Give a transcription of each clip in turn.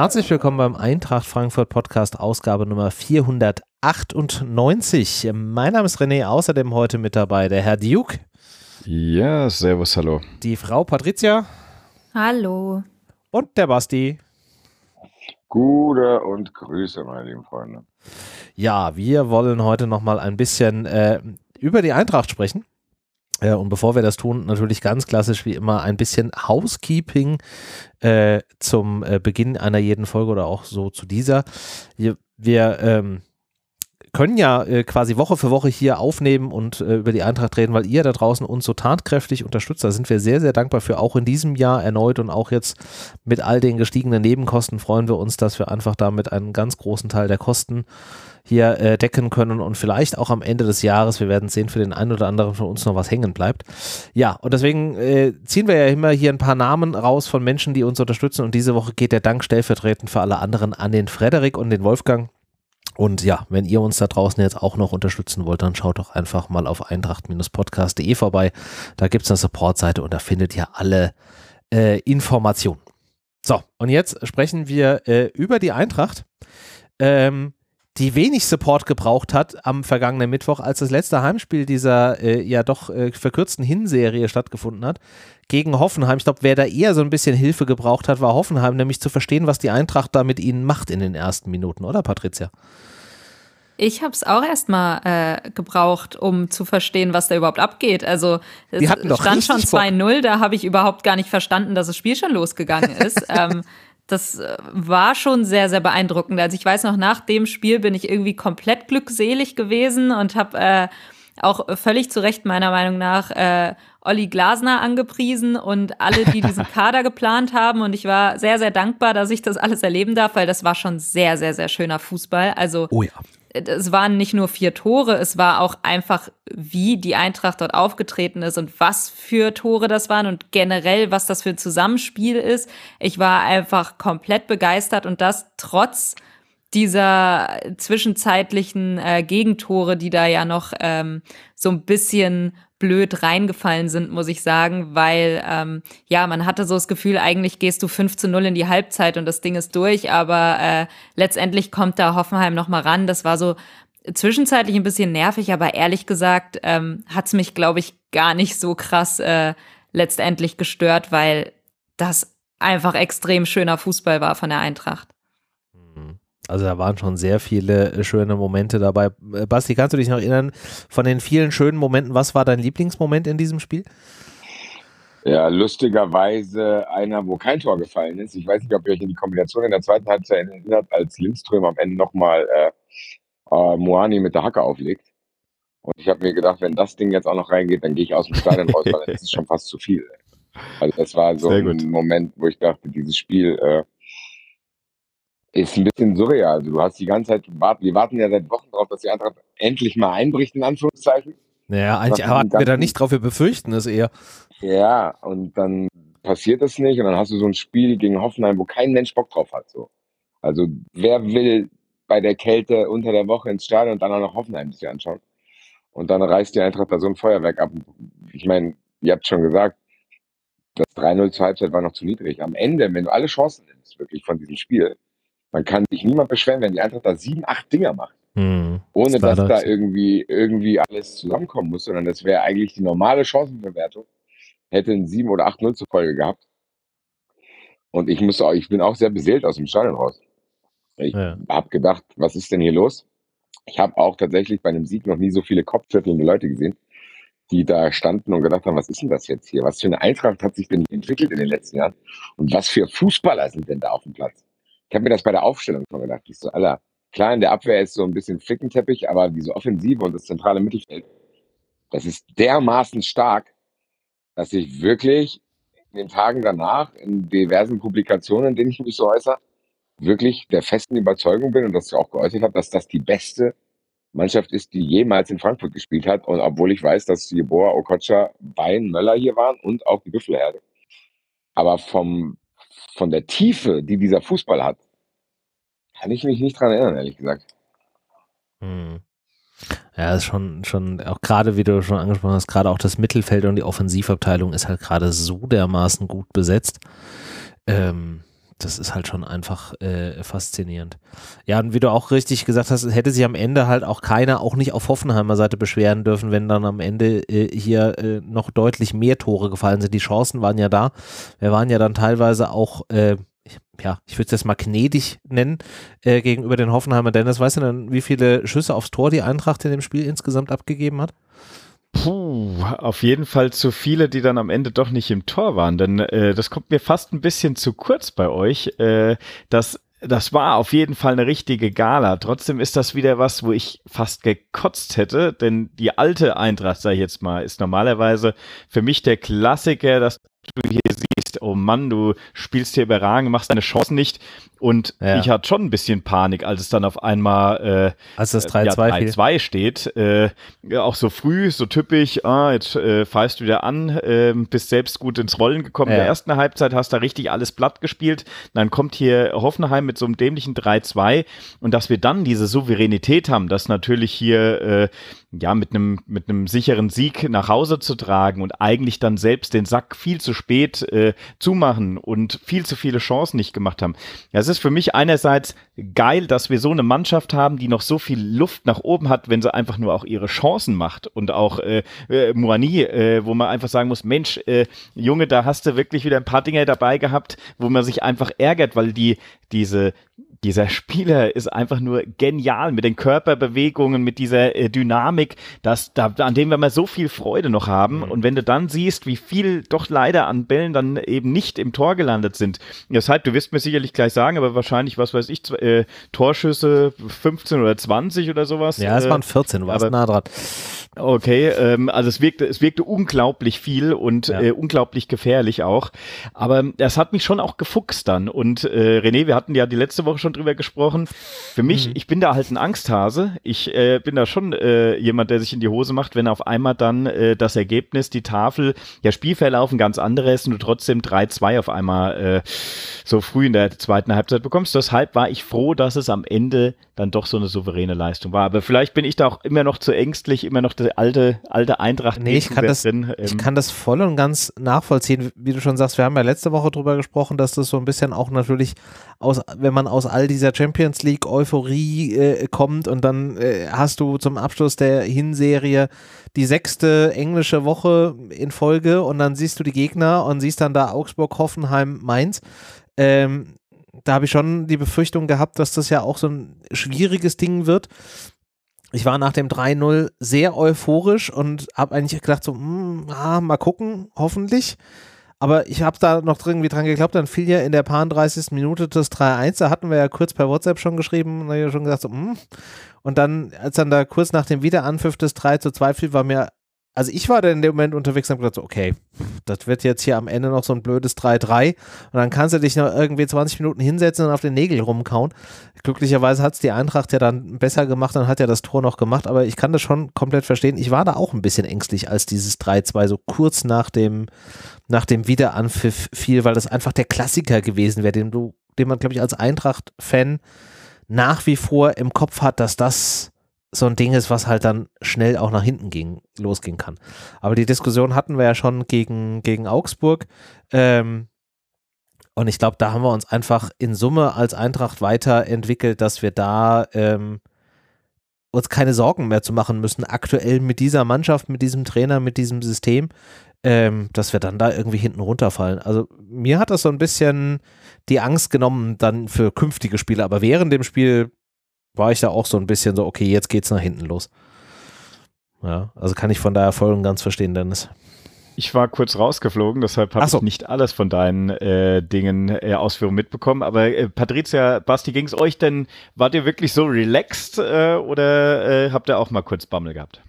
Herzlich willkommen beim Eintracht Frankfurt Podcast, Ausgabe Nummer 498. Mein Name ist René, außerdem heute mit dabei der Herr Duke. Ja, servus, hallo. Die Frau Patricia. Hallo. Und der Basti. Gute und Grüße, meine lieben Freunde. Ja, wir wollen heute nochmal ein bisschen äh, über die Eintracht sprechen. Äh, und bevor wir das tun, natürlich ganz klassisch wie immer ein bisschen Housekeeping äh, zum äh, Beginn einer jeden Folge oder auch so zu dieser. Wir, wir ähm, können ja äh, quasi Woche für Woche hier aufnehmen und äh, über die Eintracht reden, weil ihr da draußen uns so tatkräftig unterstützt. Da sind wir sehr, sehr dankbar für. Auch in diesem Jahr erneut und auch jetzt mit all den gestiegenen Nebenkosten freuen wir uns, dass wir einfach damit einen ganz großen Teil der Kosten hier äh, decken können und vielleicht auch am Ende des Jahres, wir werden sehen, für den einen oder anderen von uns noch was hängen bleibt. Ja, und deswegen äh, ziehen wir ja immer hier ein paar Namen raus von Menschen, die uns unterstützen und diese Woche geht der Dank stellvertretend für alle anderen an den Frederik und den Wolfgang. Und ja, wenn ihr uns da draußen jetzt auch noch unterstützen wollt, dann schaut doch einfach mal auf eintracht-podcast.de vorbei. Da gibt es eine Supportseite und da findet ihr alle äh, Informationen. So, und jetzt sprechen wir äh, über die Eintracht. Ähm, die wenig Support gebraucht hat am vergangenen Mittwoch, als das letzte Heimspiel dieser äh, ja doch äh, verkürzten Hinserie stattgefunden hat, gegen Hoffenheim. Ich glaube, wer da eher so ein bisschen Hilfe gebraucht hat, war Hoffenheim, nämlich zu verstehen, was die Eintracht da mit ihnen macht in den ersten Minuten, oder Patricia? Ich habe es auch erstmal äh, gebraucht, um zu verstehen, was da überhaupt abgeht. Also es stand schon 2-0, da habe ich überhaupt gar nicht verstanden, dass das Spiel schon losgegangen ist. ähm, das äh, war schon sehr, sehr beeindruckend. Also ich weiß noch, nach dem Spiel bin ich irgendwie komplett glückselig gewesen und habe äh, auch völlig zu Recht meiner Meinung nach äh, Olli Glasner angepriesen und alle, die diesen Kader geplant haben. Und ich war sehr, sehr dankbar, dass ich das alles erleben darf, weil das war schon sehr, sehr, sehr schöner Fußball. Also oh ja es waren nicht nur vier Tore, es war auch einfach, wie die Eintracht dort aufgetreten ist und was für Tore das waren und generell, was das für ein Zusammenspiel ist. Ich war einfach komplett begeistert und das trotz dieser zwischenzeitlichen äh, Gegentore, die da ja noch ähm, so ein bisschen blöd reingefallen sind, muss ich sagen, weil ähm, ja, man hatte so das Gefühl, eigentlich gehst du 5 zu 0 in die Halbzeit und das Ding ist durch, aber äh, letztendlich kommt da Hoffenheim nochmal ran. Das war so zwischenzeitlich ein bisschen nervig, aber ehrlich gesagt ähm, hat mich, glaube ich, gar nicht so krass äh, letztendlich gestört, weil das einfach extrem schöner Fußball war von der Eintracht. Also da waren schon sehr viele äh, schöne Momente dabei. Äh, Basti, kannst du dich noch erinnern von den vielen schönen Momenten? Was war dein Lieblingsmoment in diesem Spiel? Ja, lustigerweise einer, wo kein Tor gefallen ist. Ich weiß nicht, ob ihr euch in die Kombination in der zweiten Halbzeit erinnert, als Lindström am Ende nochmal äh, äh, Moani mit der Hacke auflegt. Und ich habe mir gedacht, wenn das Ding jetzt auch noch reingeht, dann gehe ich aus dem Stadion raus, weil das ist schon fast zu viel. Also das war so ein Moment, wo ich dachte, dieses Spiel äh, ist ein bisschen surreal. Also du hast die ganze Zeit, wir warten ja seit Wochen darauf, dass die Eintracht endlich mal einbricht, in Anführungszeichen. Naja, eigentlich erwarten wir da nicht drauf, wir befürchten es eher. Ja, und dann passiert das nicht und dann hast du so ein Spiel gegen Hoffenheim, wo kein Mensch Bock drauf hat. So. Also wer will bei der Kälte unter der Woche ins Stadion und dann auch noch Hoffenheim sich anschauen? Und dann reißt die Eintracht da so ein Feuerwerk ab. Ich meine, ihr habt schon gesagt, das 3-0 zur Halbzeit war noch zu niedrig. Am Ende, wenn du alle Chancen nimmst, wirklich von diesem Spiel, man kann sich niemand beschweren, wenn die Eintracht da sieben, acht Dinger macht. Hm, ohne das dass das. da irgendwie, irgendwie alles zusammenkommen muss, sondern das wäre eigentlich die normale Chancenverwertung. Hätte ein 7 oder 8-0 zur Folge gehabt. Und ich muss auch, ich bin auch sehr beseelt aus dem Stadion raus. Ich ja. habe gedacht, was ist denn hier los? Ich habe auch tatsächlich bei einem Sieg noch nie so viele kopfschüttelnde Leute gesehen, die da standen und gedacht haben, was ist denn das jetzt hier? Was für eine Eintracht hat sich denn entwickelt in den letzten Jahren? Und was für Fußballer sind denn da auf dem Platz? Ich habe mir das bei der Aufstellung schon gedacht. Ich so, Alter, klar, in der Abwehr ist so ein bisschen Flickenteppich, aber diese Offensive und das zentrale Mittelfeld, das ist dermaßen stark, dass ich wirklich in den Tagen danach in diversen Publikationen, in denen ich mich so äußere, wirklich der festen Überzeugung bin und das auch geäußert habe, dass das die beste Mannschaft ist, die jemals in Frankfurt gespielt hat. Und obwohl ich weiß, dass Jeboa, Okocha, Bein, Möller hier waren und auch die Büffelherde. Aber vom von der Tiefe, die dieser Fußball hat, kann ich mich nicht dran erinnern, ehrlich gesagt. Hm. Ja, ist schon, schon, auch gerade, wie du schon angesprochen hast, gerade auch das Mittelfeld und die Offensivabteilung ist halt gerade so dermaßen gut besetzt, ähm, das ist halt schon einfach äh, faszinierend. Ja, und wie du auch richtig gesagt hast, hätte sich am Ende halt auch keiner, auch nicht auf Hoffenheimer Seite beschweren dürfen, wenn dann am Ende äh, hier äh, noch deutlich mehr Tore gefallen sind. Die Chancen waren ja da. Wir waren ja dann teilweise auch, äh, ja, ich würde es jetzt mal gnädig nennen, äh, gegenüber den Hoffenheimer Dennis. Weißt du denn, wie viele Schüsse aufs Tor die Eintracht in dem Spiel insgesamt abgegeben hat? Puh, auf jeden Fall zu viele, die dann am Ende doch nicht im Tor waren. Denn äh, das kommt mir fast ein bisschen zu kurz bei euch. Äh, das das war auf jeden Fall eine richtige Gala. Trotzdem ist das wieder was, wo ich fast gekotzt hätte, denn die alte Eintracht, sag ich jetzt mal, ist normalerweise für mich der Klassiker, dass du hier siehst, oh Mann, du spielst hier überragend, machst deine Chancen nicht. Und ja. ich hatte schon ein bisschen Panik, als es dann auf einmal äh, als das 3-2 ja, steht. Äh, auch so früh, so typisch, ah, jetzt äh, pfeifst du wieder an, äh, bist selbst gut ins Rollen gekommen. Ja. In der ersten Halbzeit hast du da richtig alles platt gespielt. Dann kommt hier Hoffenheim mit so einem dämlichen 3-2 und dass wir dann diese Souveränität haben, dass natürlich hier äh, ja, mit einem, mit einem sicheren Sieg nach Hause zu tragen und eigentlich dann selbst den Sack viel zu spät äh, zumachen und viel zu viele Chancen nicht gemacht haben. Ja, es ist für mich einerseits geil, dass wir so eine Mannschaft haben, die noch so viel Luft nach oben hat, wenn sie einfach nur auch ihre Chancen macht und auch äh, äh, Moani, äh, wo man einfach sagen muss, Mensch, äh, Junge, da hast du wirklich wieder ein paar Dinge dabei gehabt, wo man sich einfach ärgert, weil die diese dieser Spieler ist einfach nur genial mit den Körperbewegungen, mit dieser äh, Dynamik, dass, da, an dem wir mal so viel Freude noch haben. Mhm. Und wenn du dann siehst, wie viel doch leider an Bällen dann eben nicht im Tor gelandet sind. Deshalb, du wirst mir sicherlich gleich sagen, aber wahrscheinlich, was weiß ich, äh, Torschüsse 15 oder 20 oder sowas. Ja, es waren 14, du warst aber, nah dran. Okay, ähm, also es wirkte, es wirkte unglaublich viel und ja. äh, unglaublich gefährlich auch. Aber das hat mich schon auch gefuchst dann. Und äh, René, wir hatten ja die letzte Woche schon drüber gesprochen. Für mich, mhm. ich bin da halt ein Angsthase. Ich äh, bin da schon äh, jemand, der sich in die Hose macht, wenn auf einmal dann äh, das Ergebnis, die Tafel, ja Spielverlauf ein ganz anderes und du trotzdem 3-2 auf einmal äh, so früh in der zweiten Halbzeit bekommst. Deshalb war ich froh, dass es am Ende dann doch so eine souveräne Leistung war. Aber vielleicht bin ich da auch immer noch zu ängstlich, immer noch der alte, alte Eintracht. Nee, ich kann, das, drin. ich ähm, kann das voll und ganz nachvollziehen. Wie du schon sagst, wir haben ja letzte Woche drüber gesprochen, dass das so ein bisschen auch natürlich aus, wenn man aus all dieser Champions League Euphorie äh, kommt und dann äh, hast du zum Abschluss der Hinserie die sechste englische Woche in Folge und dann siehst du die Gegner und siehst dann da Augsburg, Hoffenheim, Mainz. Ähm, da habe ich schon die Befürchtung gehabt, dass das ja auch so ein schwieriges Ding wird. Ich war nach dem 3-0 sehr euphorisch und habe eigentlich gedacht, so, mh, hm, ah, mal gucken, hoffentlich. Aber ich habe da noch irgendwie dran geglaubt, dann fiel ja in der paar 30. Minute das 3-1. Da hatten wir ja kurz per WhatsApp schon geschrieben und ja schon gesagt, so, mh. Hm. und dann, als dann da kurz nach dem Wiederanpfiff des 3 zu 2 fiel, war mir also ich war dann in dem Moment unterwegs und habe gedacht, so, okay, das wird jetzt hier am Ende noch so ein blödes 3-3 und dann kannst du dich noch irgendwie 20 Minuten hinsetzen und auf den Nägel rumkauen. Glücklicherweise hat es die Eintracht ja dann besser gemacht und hat ja das Tor noch gemacht, aber ich kann das schon komplett verstehen. Ich war da auch ein bisschen ängstlich, als dieses 3-2 so kurz nach dem, nach dem Wiederanpfiff fiel, weil das einfach der Klassiker gewesen wäre, den den man, glaube ich, als Eintracht-Fan nach wie vor im Kopf hat, dass das so ein Ding ist, was halt dann schnell auch nach hinten ging, losgehen kann. Aber die Diskussion hatten wir ja schon gegen, gegen Augsburg. Ähm, und ich glaube, da haben wir uns einfach in Summe als Eintracht weiterentwickelt, dass wir da ähm, uns keine Sorgen mehr zu machen müssen, aktuell mit dieser Mannschaft, mit diesem Trainer, mit diesem System, ähm, dass wir dann da irgendwie hinten runterfallen. Also mir hat das so ein bisschen die Angst genommen dann für künftige Spiele, aber während dem Spiel war ich da auch so ein bisschen so, okay, jetzt geht's nach hinten los. Ja, also kann ich von daher voll und ganz verstehen, Dennis. Ich war kurz rausgeflogen, deshalb habe so. ich nicht alles von deinen äh, Dingen, äh, Ausführungen mitbekommen. Aber äh, Patricia, Basti, ging es euch denn, wart ihr wirklich so relaxed äh, oder äh, habt ihr auch mal kurz Bammel gehabt?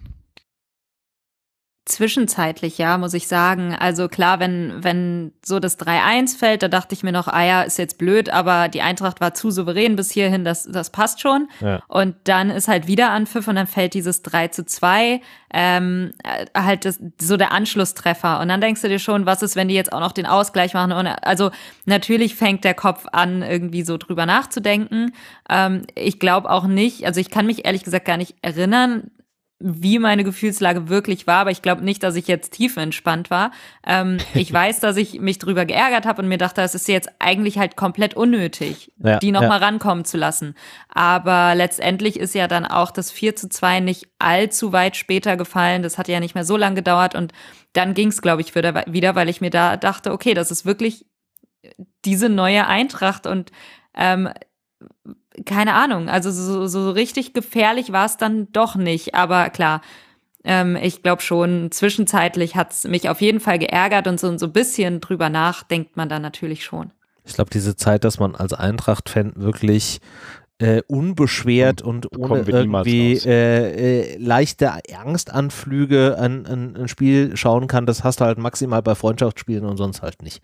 Zwischenzeitlich, ja, muss ich sagen. Also klar, wenn, wenn so das 3-1 fällt, da dachte ich mir noch, ah ja, ist jetzt blöd, aber die Eintracht war zu souverän bis hierhin, das, das passt schon. Ja. Und dann ist halt wieder Anpfiff und dann fällt dieses 3 zu 2, ähm, halt das, so der Anschlusstreffer. Und dann denkst du dir schon, was ist, wenn die jetzt auch noch den Ausgleich machen? Und also natürlich fängt der Kopf an, irgendwie so drüber nachzudenken. Ähm, ich glaube auch nicht, also ich kann mich ehrlich gesagt gar nicht erinnern, wie meine Gefühlslage wirklich war, aber ich glaube nicht, dass ich jetzt tiefenentspannt war. Ähm, ich weiß, dass ich mich drüber geärgert habe und mir dachte, es ist jetzt eigentlich halt komplett unnötig, ja, die nochmal ja. rankommen zu lassen. Aber letztendlich ist ja dann auch das 4 zu 2 nicht allzu weit später gefallen. Das hat ja nicht mehr so lange gedauert und dann ging es, glaube ich, wieder, weil ich mir da dachte, okay, das ist wirklich diese neue Eintracht und ähm, keine Ahnung, also so, so richtig gefährlich war es dann doch nicht. Aber klar, ähm, ich glaube schon, zwischenzeitlich hat es mich auf jeden Fall geärgert und so, so ein bisschen drüber nachdenkt man dann natürlich schon. Ich glaube, diese Zeit, dass man als Eintracht-Fan wirklich äh, unbeschwert und ohne irgendwie äh, äh, leichte Angstanflüge an, an ein Spiel schauen kann, das hast du halt maximal bei Freundschaftsspielen und sonst halt nicht.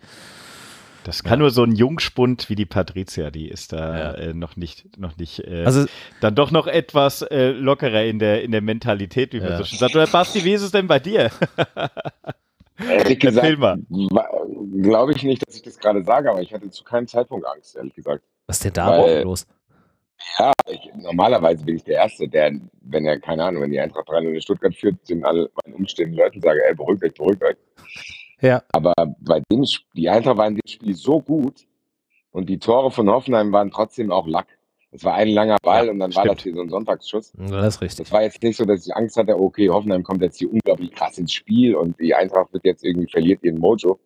Das kann ja. nur so ein Jungspund wie die Patricia, die ist da ja. äh, noch nicht, noch nicht, äh, also, dann doch noch etwas äh, lockerer in der, in der Mentalität, wie man ja. so schön sagt. Oder Basti, wie ist es denn bei dir? Ehrlich gesagt, glaube ich nicht, dass ich das gerade sage, aber ich hatte zu keinem Zeitpunkt Angst, ehrlich gesagt. Was ist denn da Weil, los? Ja, ich, normalerweise bin ich der Erste, der, wenn er, keine Ahnung, wenn die Eintracht 3 in Stuttgart führt, sind alle meinen umstehenden Leuten sage, ey, beruhigt euch, beruhigt euch. Ja. Aber bei dem, die Eintracht war in dem Spiel so gut und die Tore von Hoffenheim waren trotzdem auch Lack. Es war ein langer Ball ja, und dann stimmt. war das hier so ein Sonntagsschuss. Das ist richtig. Das war jetzt nicht so, dass ich Angst hatte, okay, Hoffenheim kommt jetzt hier unglaublich krass ins Spiel und die Eintracht wird jetzt irgendwie verliert ihren Mojo.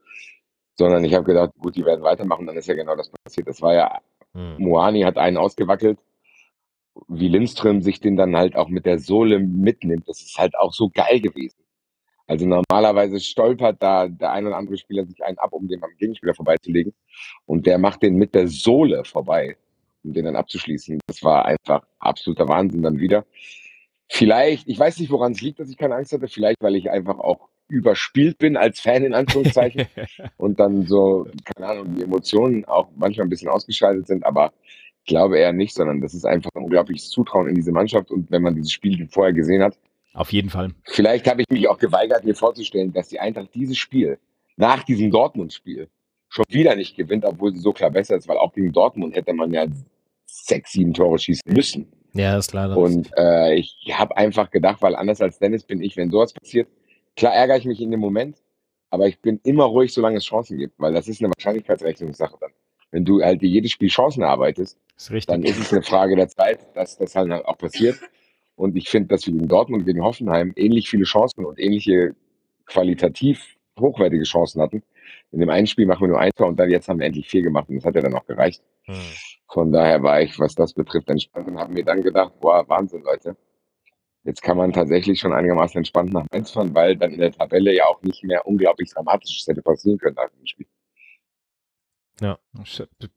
Sondern ich habe gedacht, gut, die werden weitermachen, dann ist ja genau das passiert. Das war ja, hm. Moani hat einen ausgewackelt, wie Lindström sich den dann halt auch mit der Sohle mitnimmt. Das ist halt auch so geil gewesen. Also normalerweise stolpert da der ein oder andere Spieler sich einen ab, um den am Gegenspieler vorbeizulegen. Und der macht den mit der Sohle vorbei, um den dann abzuschließen. Das war einfach absoluter Wahnsinn dann wieder. Vielleicht, ich weiß nicht, woran es liegt, dass ich keine Angst hatte. Vielleicht, weil ich einfach auch überspielt bin als Fan in Anführungszeichen und dann so, keine Ahnung, die Emotionen auch manchmal ein bisschen ausgeschaltet sind. Aber ich glaube eher nicht, sondern das ist einfach ein unglaubliches Zutrauen in diese Mannschaft. Und wenn man dieses Spiel vorher gesehen hat, auf jeden Fall. Vielleicht habe ich mich auch geweigert, mir vorzustellen, dass die Eintracht dieses Spiel nach diesem Dortmund-Spiel schon wieder nicht gewinnt, obwohl sie so klar besser ist, weil auch gegen Dortmund hätte man ja sechs, sieben Tore schießen müssen. Ja, ist leider. Und äh, ich habe einfach gedacht, weil anders als Dennis bin ich, wenn sowas passiert, klar ärgere ich mich in dem Moment, aber ich bin immer ruhig, solange es Chancen gibt, weil das ist eine Wahrscheinlichkeitsrechnungssache dann. Wenn du halt jedes Spiel Chancen erarbeitest, ist dann ist es eine Frage der Zeit, dass das halt auch passiert. Und ich finde, dass wir gegen Dortmund, gegen Hoffenheim ähnlich viele Chancen und ähnliche qualitativ hochwertige Chancen hatten. In dem einen Spiel machen wir nur ein Tor und dann jetzt haben wir endlich vier gemacht und das hat ja dann auch gereicht. Hm. Von daher war ich, was das betrifft, entspannt und habe mir dann gedacht, boah, Wahnsinn, Leute. Jetzt kann man tatsächlich schon einigermaßen entspannt nach Mainz fahren, weil dann in der Tabelle ja auch nicht mehr unglaublich Dramatisches hätte passieren können nach dem Spiel. Ja.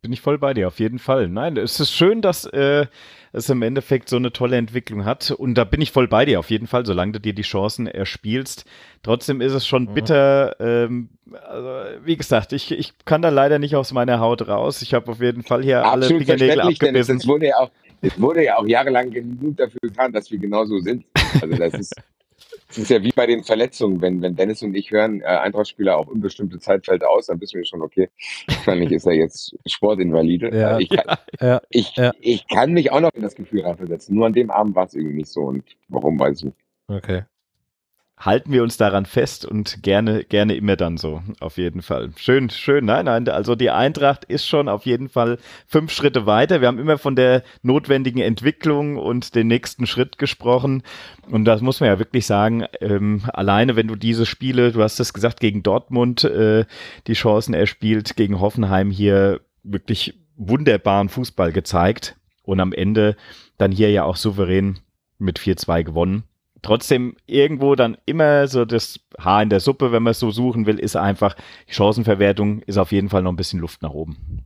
Bin ich voll bei dir, auf jeden Fall. Nein, es ist schön, dass äh, es im Endeffekt so eine tolle Entwicklung hat. Und da bin ich voll bei dir, auf jeden Fall, solange du dir die Chancen erspielst. Trotzdem ist es schon mhm. bitter. Ähm, also, wie gesagt, ich, ich kann da leider nicht aus meiner Haut raus. Ich habe auf jeden Fall hier Absolut alle Fingernägel abgebissen. Es wurde, ja auch, es wurde ja auch jahrelang genug dafür getan, dass wir genauso sind. Also das ist es ist ja wie bei den Verletzungen, wenn, wenn Dennis und ich hören, äh, Eintrachtspieler auf unbestimmte Zeit fällt aus, dann wissen wir schon, okay, wahrscheinlich ist er jetzt Sportinvalide. Ja, ich, kann, ja, ich, ja. ich kann mich auch noch in das Gefühl reinversetzen. Nur an dem Abend war es irgendwie nicht so und warum weiß ich nicht. Okay halten wir uns daran fest und gerne, gerne immer dann so, auf jeden Fall. Schön, schön. Nein, nein, also die Eintracht ist schon auf jeden Fall fünf Schritte weiter. Wir haben immer von der notwendigen Entwicklung und den nächsten Schritt gesprochen. Und das muss man ja wirklich sagen, ähm, alleine wenn du diese Spiele, du hast es gesagt, gegen Dortmund äh, die Chancen erspielt, gegen Hoffenheim hier wirklich wunderbaren Fußball gezeigt und am Ende dann hier ja auch souverän mit 4-2 gewonnen trotzdem irgendwo dann immer so das Haar in der Suppe, wenn man es so suchen will, ist einfach, die Chancenverwertung ist auf jeden Fall noch ein bisschen Luft nach oben.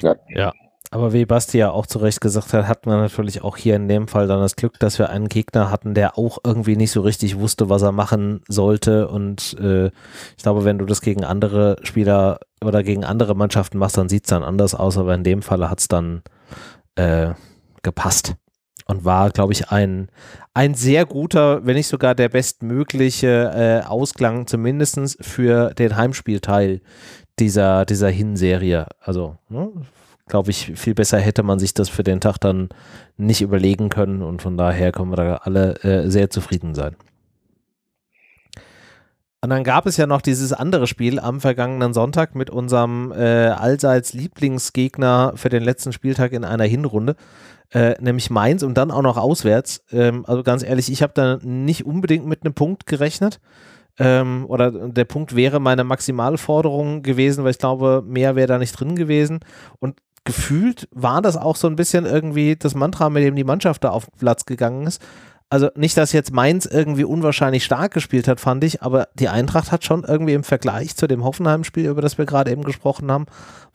Ja. ja. Aber wie Basti ja auch zu Recht gesagt hat, hat man natürlich auch hier in dem Fall dann das Glück, dass wir einen Gegner hatten, der auch irgendwie nicht so richtig wusste, was er machen sollte. Und äh, ich glaube, wenn du das gegen andere Spieler oder gegen andere Mannschaften machst, dann sieht es dann anders aus. Aber in dem Falle hat es dann äh, gepasst. Und war, glaube ich, ein, ein sehr guter, wenn nicht sogar der bestmögliche äh, Ausklang, zumindest für den Heimspielteil dieser, dieser Hinserie. Also, ne, glaube ich, viel besser hätte man sich das für den Tag dann nicht überlegen können und von daher können wir da alle äh, sehr zufrieden sein. Und dann gab es ja noch dieses andere Spiel am vergangenen Sonntag mit unserem äh, allseits Lieblingsgegner für den letzten Spieltag in einer Hinrunde, äh, nämlich Mainz und dann auch noch auswärts. Ähm, also ganz ehrlich, ich habe da nicht unbedingt mit einem Punkt gerechnet. Ähm, oder der Punkt wäre meine Maximalforderung gewesen, weil ich glaube, mehr wäre da nicht drin gewesen. Und gefühlt war das auch so ein bisschen irgendwie das Mantra, mit dem die Mannschaft da auf Platz gegangen ist. Also nicht, dass jetzt Mainz irgendwie unwahrscheinlich stark gespielt hat, fand ich, aber die Eintracht hat schon irgendwie im Vergleich zu dem Hoffenheim-Spiel, über das wir gerade eben gesprochen haben,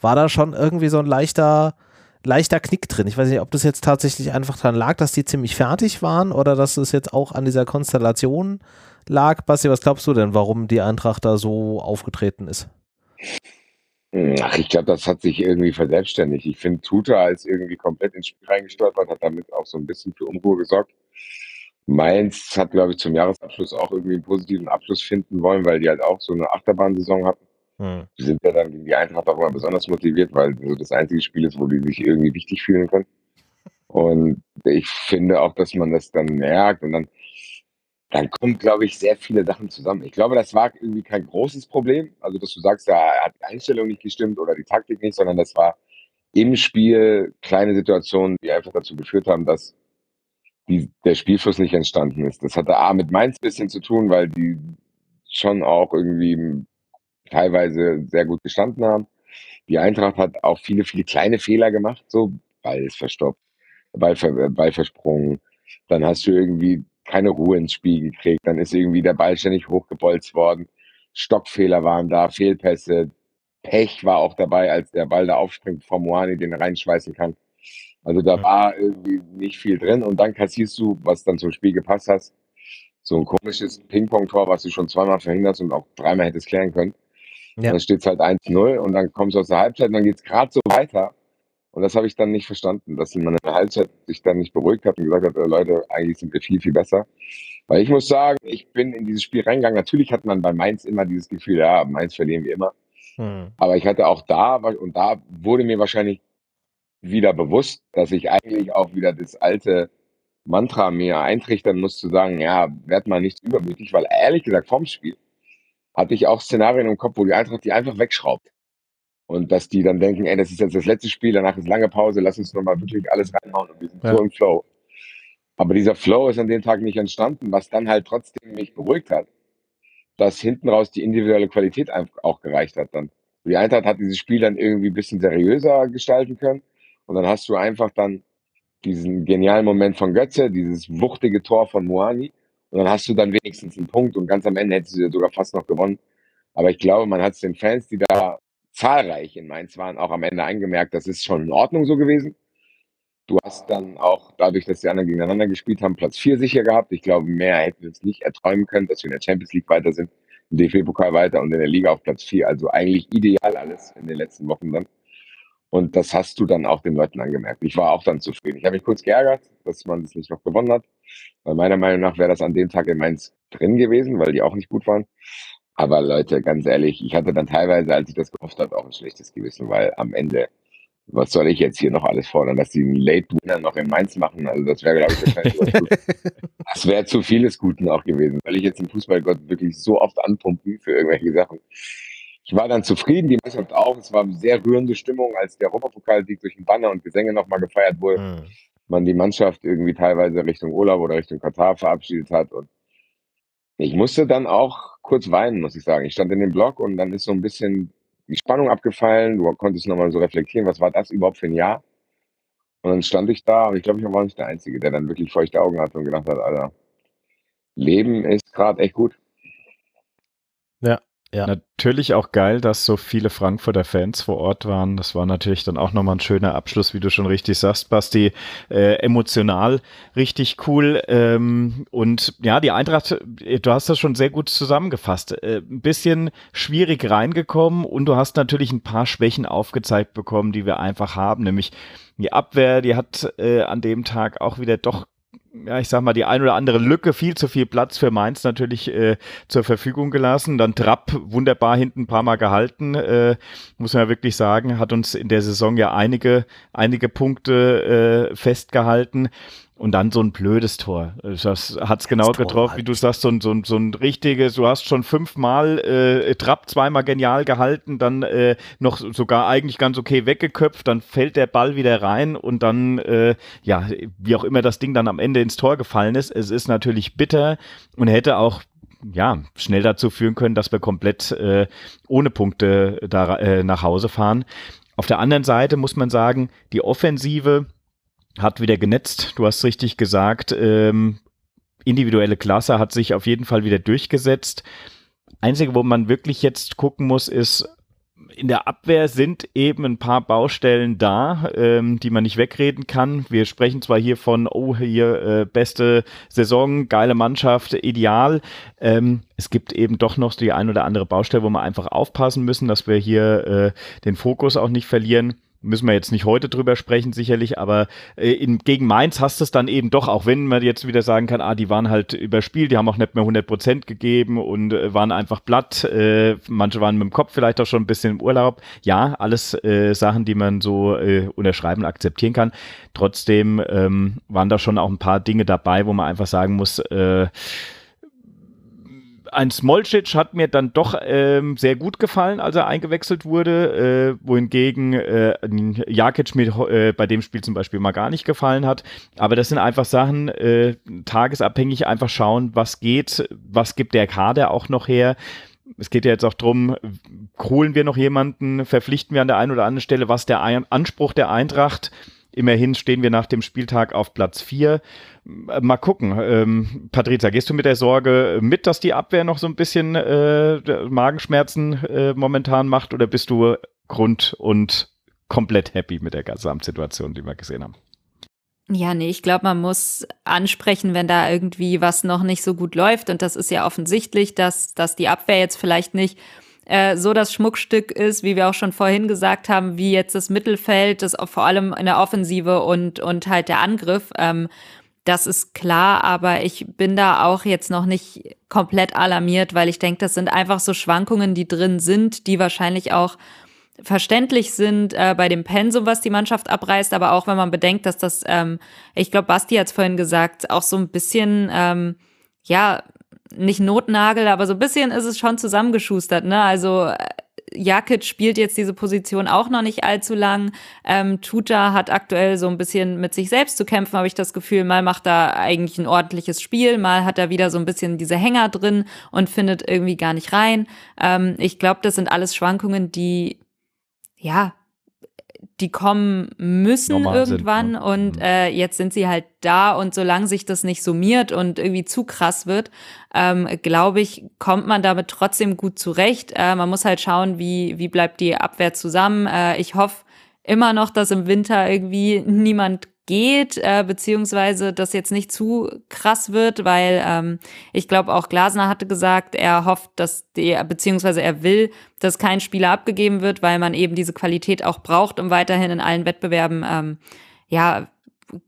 war da schon irgendwie so ein leichter, leichter Knick drin. Ich weiß nicht, ob das jetzt tatsächlich einfach daran lag, dass die ziemlich fertig waren oder dass es jetzt auch an dieser Konstellation lag. Basti, was glaubst du denn, warum die Eintracht da so aufgetreten ist? Ach, ich glaube, das hat sich irgendwie verselbstständigt. Ich finde, Tuta ist irgendwie komplett ins Spiel reingestolpert, hat damit auch so ein bisschen für Unruhe gesorgt. Mainz hat, glaube ich, zum Jahresabschluss auch irgendwie einen positiven Abschluss finden wollen, weil die halt auch so eine Achterbahnsaison hatten. Hm. Die sind ja dann gegen die Eintracht auch immer besonders motiviert, weil das einzige Spiel ist, wo die sich irgendwie wichtig fühlen können. Und ich finde auch, dass man das dann merkt und dann, dann kommen, glaube ich, sehr viele Sachen zusammen. Ich glaube, das war irgendwie kein großes Problem. Also, dass du sagst, ja, hat die Einstellung nicht gestimmt oder die Taktik nicht, sondern das war im Spiel kleine Situationen, die einfach dazu geführt haben, dass die, der Spielfluss nicht entstanden ist. Das hatte A mit Mainz ein bisschen zu tun, weil die schon auch irgendwie teilweise sehr gut gestanden haben. Die Eintracht hat auch viele, viele kleine Fehler gemacht, so Ball ist verstopft, Ball, Ball versprungen. Dann hast du irgendwie keine Ruhe ins Spiel gekriegt. Dann ist irgendwie der Ball ständig hochgebolzt worden. Stockfehler waren da, Fehlpässe. Pech war auch dabei, als der Ball da aufspringt, vor Moani den reinschweißen kann. Also da war irgendwie nicht viel drin und dann kassierst du, was dann zum Spiel gepasst hast, so ein komisches Ping-Pong-Tor, was du schon zweimal verhinderst und auch dreimal hättest klären können. Ja. Dann steht es halt 1-0 und dann kommst du aus der Halbzeit und dann geht es gerade so weiter. Und das habe ich dann nicht verstanden, dass man in der Halbzeit sich dann nicht beruhigt hat und gesagt hat, äh, Leute, eigentlich sind wir viel, viel besser. Weil ich muss sagen, ich bin in dieses Spiel reingegangen. Natürlich hat man bei Mainz immer dieses Gefühl, ja, Mainz verlieren wir immer. Hm. Aber ich hatte auch da, und da wurde mir wahrscheinlich wieder bewusst, dass ich eigentlich auch wieder das alte Mantra mir eintrichtern muss, zu sagen, ja, werd mal nicht übermütig, weil ehrlich gesagt, vorm Spiel hatte ich auch Szenarien im Kopf, wo die Eintracht die einfach wegschraubt. Und dass die dann denken, ey, das ist jetzt das letzte Spiel, danach ist lange Pause, lass uns nochmal wirklich alles reinhauen und wir sind ja. so im Flow. Aber dieser Flow ist an dem Tag nicht entstanden, was dann halt trotzdem mich beruhigt hat, dass hinten raus die individuelle Qualität auch gereicht hat dann. Die Eintracht hat dieses Spiel dann irgendwie ein bisschen seriöser gestalten können und dann hast du einfach dann diesen genialen Moment von Götze, dieses wuchtige Tor von Moani. Und dann hast du dann wenigstens einen Punkt und ganz am Ende hättest du sogar fast noch gewonnen. Aber ich glaube, man hat es den Fans, die da zahlreich in Mainz waren, auch am Ende eingemerkt, das ist schon in Ordnung so gewesen. Du hast dann auch, dadurch, dass die anderen gegeneinander gespielt haben, Platz 4 sicher gehabt. Ich glaube, mehr hätten wir uns nicht erträumen können, dass wir in der Champions League weiter sind, im DFB-Pokal weiter und in der Liga auf Platz 4. Also eigentlich ideal alles in den letzten Wochen dann. Und das hast du dann auch den Leuten angemerkt. Ich war auch dann zufrieden. Ich habe mich kurz geärgert, dass man das nicht noch gewonnen hat. Weil meiner Meinung nach wäre das an dem Tag in Mainz drin gewesen, weil die auch nicht gut waren. Aber Leute, ganz ehrlich, ich hatte dann teilweise, als ich das gehofft habe, auch ein schlechtes Gewissen, weil am Ende, was soll ich jetzt hier noch alles fordern, dass die einen Late Winner noch in Mainz machen? Also das wäre, glaube ich, wahrscheinlich Das wäre zu vieles Guten auch gewesen, weil ich jetzt im Fußballgott wirklich so oft anpumpen für irgendwelche Sachen ich war dann zufrieden, die Mannschaft auch. Es war eine sehr rührende Stimmung, als der Europapokalsieg durch den Banner und Gesänge nochmal gefeiert wurde. Mhm. Man die Mannschaft irgendwie teilweise Richtung Urlaub oder Richtung Katar verabschiedet hat. Und ich musste dann auch kurz weinen, muss ich sagen. Ich stand in dem Block und dann ist so ein bisschen die Spannung abgefallen. Du konntest nochmal so reflektieren, was war das überhaupt für ein Jahr? Und dann stand ich da und ich glaube, ich war nicht der Einzige, der dann wirklich feuchte Augen hatte und gedacht hat, Alter, Leben ist gerade echt gut. Ja. Natürlich auch geil, dass so viele Frankfurter Fans vor Ort waren. Das war natürlich dann auch nochmal ein schöner Abschluss, wie du schon richtig sagst, Basti. Äh, emotional richtig cool. Ähm, und ja, die Eintracht, äh, du hast das schon sehr gut zusammengefasst. Äh, ein bisschen schwierig reingekommen und du hast natürlich ein paar Schwächen aufgezeigt bekommen, die wir einfach haben. Nämlich die Abwehr, die hat äh, an dem Tag auch wieder doch ja, ich sag mal, die ein oder andere Lücke, viel zu viel Platz für Mainz natürlich äh, zur Verfügung gelassen. Dann Trapp wunderbar hinten ein paar Mal gehalten, äh, muss man ja wirklich sagen, hat uns in der Saison ja einige, einige Punkte äh, festgehalten. Und dann so ein blödes Tor. Das hat's genau getroffen, wie du sagst, so ein, so ein, so ein richtiges, du hast schon fünfmal äh, Trapp zweimal genial gehalten, dann äh, noch sogar eigentlich ganz okay weggeköpft, dann fällt der Ball wieder rein und dann, äh, ja, wie auch immer das Ding dann am Ende ins Tor gefallen ist, es ist natürlich bitter und hätte auch ja, schnell dazu führen können, dass wir komplett äh, ohne Punkte da äh, nach Hause fahren. Auf der anderen Seite muss man sagen, die Offensive, hat wieder genetzt. Du hast richtig gesagt, ähm, individuelle Klasse hat sich auf jeden Fall wieder durchgesetzt. Einzige, wo man wirklich jetzt gucken muss, ist, in der Abwehr sind eben ein paar Baustellen da, ähm, die man nicht wegreden kann. Wir sprechen zwar hier von, oh, hier äh, beste Saison, geile Mannschaft, ideal. Ähm, es gibt eben doch noch die ein oder andere Baustelle, wo wir einfach aufpassen müssen, dass wir hier äh, den Fokus auch nicht verlieren müssen wir jetzt nicht heute drüber sprechen, sicherlich, aber äh, in, gegen Mainz hast du es dann eben doch, auch wenn man jetzt wieder sagen kann, ah, die waren halt überspielt, die haben auch nicht mehr 100 Prozent gegeben und äh, waren einfach platt. Äh, manche waren mit dem Kopf vielleicht auch schon ein bisschen im Urlaub. Ja, alles äh, Sachen, die man so äh, unterschreiben akzeptieren kann. Trotzdem ähm, waren da schon auch ein paar Dinge dabei, wo man einfach sagen muss, äh, ein Smolcic hat mir dann doch ähm, sehr gut gefallen, als er eingewechselt wurde, äh, wohingegen äh, Jakic mir äh, bei dem Spiel zum Beispiel mal gar nicht gefallen hat. Aber das sind einfach Sachen, äh, tagesabhängig einfach schauen, was geht, was gibt der Kader auch noch her. Es geht ja jetzt auch drum, holen wir noch jemanden, verpflichten wir an der einen oder anderen Stelle, was der Anspruch der Eintracht Immerhin stehen wir nach dem Spieltag auf Platz 4. Äh, mal gucken. Ähm, Patrizia, gehst du mit der Sorge mit, dass die Abwehr noch so ein bisschen äh, Magenschmerzen äh, momentan macht oder bist du Grund und komplett happy mit der Gesamtsituation, die wir gesehen haben? Ja, nee, ich glaube, man muss ansprechen, wenn da irgendwie was noch nicht so gut läuft. Und das ist ja offensichtlich, dass, dass die Abwehr jetzt vielleicht nicht äh, so das Schmuckstück ist, wie wir auch schon vorhin gesagt haben, wie jetzt das Mittelfeld, das vor allem in der Offensive und, und halt der Angriff. Ähm, das ist klar, aber ich bin da auch jetzt noch nicht komplett alarmiert, weil ich denke, das sind einfach so Schwankungen, die drin sind, die wahrscheinlich auch verständlich sind äh, bei dem Pensum, was die Mannschaft abreißt, aber auch wenn man bedenkt, dass das, ähm, ich glaube, Basti hat es vorhin gesagt, auch so ein bisschen, ähm, ja, nicht Notnagel, aber so ein bisschen ist es schon zusammengeschustert. Ne? Also äh, Jakic spielt jetzt diese Position auch noch nicht allzu lang. Ähm, Tuta hat aktuell so ein bisschen mit sich selbst zu kämpfen, habe ich das Gefühl. Mal macht er eigentlich ein ordentliches Spiel, mal hat er wieder so ein bisschen diese Hänger drin und findet irgendwie gar nicht rein. Ähm, ich glaube, das sind alles Schwankungen, die ja die kommen müssen Normal irgendwann sind, ne? und mhm. äh, jetzt sind sie halt da und solange sich das nicht summiert und irgendwie zu krass wird, ähm, glaube ich, kommt man damit trotzdem gut zurecht. Äh, man muss halt schauen, wie, wie bleibt die Abwehr zusammen. Äh, ich hoffe immer noch, dass im Winter irgendwie niemand geht, äh, beziehungsweise das jetzt nicht zu krass wird, weil ähm, ich glaube auch Glasner hatte gesagt, er hofft, dass der, beziehungsweise er will, dass kein Spieler abgegeben wird, weil man eben diese Qualität auch braucht, um weiterhin in allen Wettbewerben ähm, ja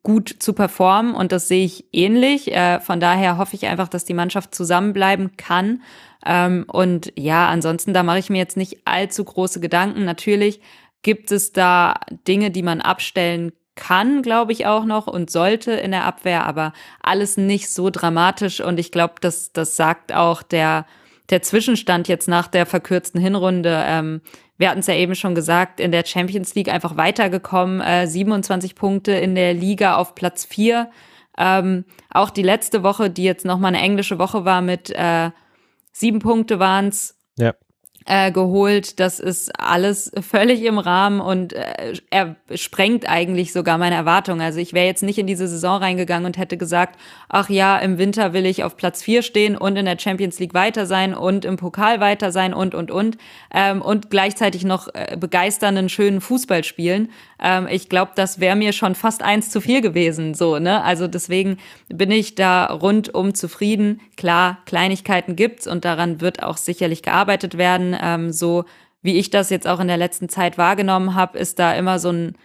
gut zu performen und das sehe ich ähnlich. Äh, von daher hoffe ich einfach, dass die Mannschaft zusammenbleiben kann. Ähm, und ja, ansonsten, da mache ich mir jetzt nicht allzu große Gedanken. Natürlich gibt es da Dinge, die man abstellen kann, glaube ich, auch noch und sollte in der Abwehr, aber alles nicht so dramatisch. Und ich glaube, das, das sagt auch der, der Zwischenstand jetzt nach der verkürzten Hinrunde. Ähm, wir hatten es ja eben schon gesagt, in der Champions League einfach weitergekommen, äh, 27 Punkte in der Liga auf Platz 4. Ähm, auch die letzte Woche, die jetzt nochmal eine englische Woche war mit äh, sieben Punkte waren's. Ja. Äh, geholt. Das ist alles völlig im Rahmen und äh, er sprengt eigentlich sogar meine Erwartungen. Also ich wäre jetzt nicht in diese Saison reingegangen und hätte gesagt, ach ja, im Winter will ich auf Platz vier stehen und in der Champions League weiter sein und im Pokal weiter sein und und und ähm, und gleichzeitig noch äh, begeisternden schönen Fußball spielen. Ähm, ich glaube, das wäre mir schon fast eins zu viel gewesen. So ne, also deswegen bin ich da rundum zufrieden. Klar, Kleinigkeiten gibt's und daran wird auch sicherlich gearbeitet werden ähm, so wie ich das jetzt auch in der letzten Zeit wahrgenommen habe, ist da immer so ein,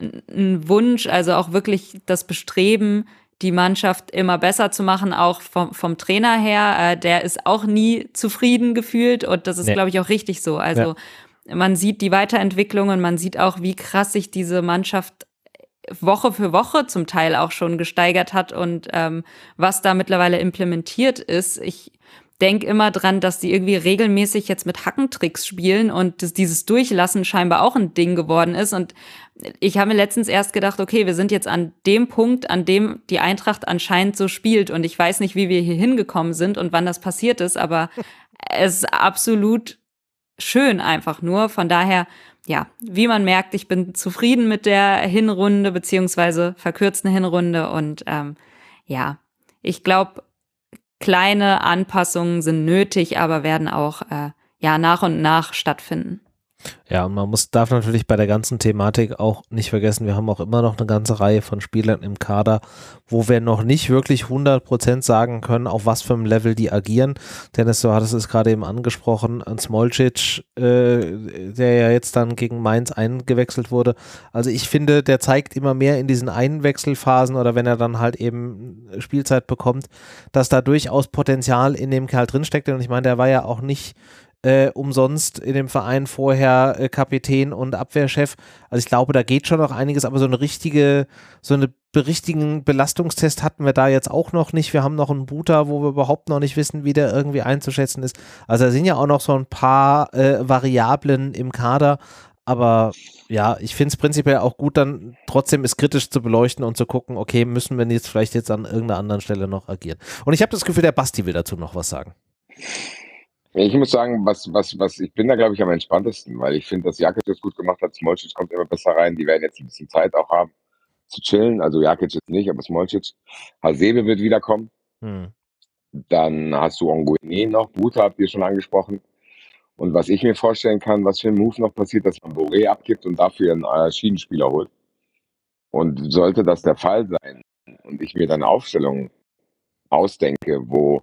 ein Wunsch, also auch wirklich das Bestreben, die Mannschaft immer besser zu machen, auch vom, vom Trainer her. Äh, der ist auch nie zufrieden gefühlt und das ist, nee. glaube ich, auch richtig so. Also ja. man sieht die Weiterentwicklung und man sieht auch, wie krass sich diese Mannschaft Woche für Woche zum Teil auch schon gesteigert hat und ähm, was da mittlerweile implementiert ist. Ich denke immer dran, dass die irgendwie regelmäßig jetzt mit Hackentricks spielen und dass dieses Durchlassen scheinbar auch ein Ding geworden ist. Und ich habe mir letztens erst gedacht, okay, wir sind jetzt an dem Punkt, an dem die Eintracht anscheinend so spielt. Und ich weiß nicht, wie wir hier hingekommen sind und wann das passiert ist, aber es ist absolut schön einfach nur. Von daher, ja, wie man merkt, ich bin zufrieden mit der Hinrunde beziehungsweise verkürzten Hinrunde und ähm, ja, ich glaube, kleine Anpassungen sind nötig, aber werden auch äh, ja nach und nach stattfinden. Ja, und man muss, darf natürlich bei der ganzen Thematik auch nicht vergessen, wir haben auch immer noch eine ganze Reihe von Spielern im Kader, wo wir noch nicht wirklich 100% sagen können, auf was für einem Level die agieren. Dennis, du hattest es gerade eben angesprochen, an Smolcic, äh, der ja jetzt dann gegen Mainz eingewechselt wurde. Also ich finde, der zeigt immer mehr in diesen Einwechselphasen oder wenn er dann halt eben Spielzeit bekommt, dass da durchaus Potenzial in dem Kerl drinsteckt. Und ich meine, der war ja auch nicht äh, umsonst in dem Verein vorher äh, Kapitän und Abwehrchef. Also ich glaube, da geht schon noch einiges, aber so eine richtige, so eine richtigen Belastungstest hatten wir da jetzt auch noch nicht. Wir haben noch einen Booter, wo wir überhaupt noch nicht wissen, wie der irgendwie einzuschätzen ist. Also da sind ja auch noch so ein paar äh, Variablen im Kader, aber ja, ich finde es prinzipiell auch gut, dann trotzdem es kritisch zu beleuchten und zu gucken, okay, müssen wir jetzt vielleicht jetzt an irgendeiner anderen Stelle noch agieren. Und ich habe das Gefühl, der Basti will dazu noch was sagen. Ich muss sagen, was, was, was, ich bin da, glaube ich, am entspanntesten, weil ich finde, dass Jakic das gut gemacht hat. Smolcic kommt immer besser rein. Die werden jetzt ein bisschen Zeit auch haben zu chillen. Also Jakic jetzt nicht, aber Smolcic. Hasebe wird wiederkommen. Hm. Dann hast du Onguene noch. Buta habt ihr schon angesprochen. Und was ich mir vorstellen kann, was für ein Move noch passiert, dass man Boré abgibt und dafür einen äh, Schiedenspieler holt. Und sollte das der Fall sein und ich mir dann Aufstellungen ausdenke, wo,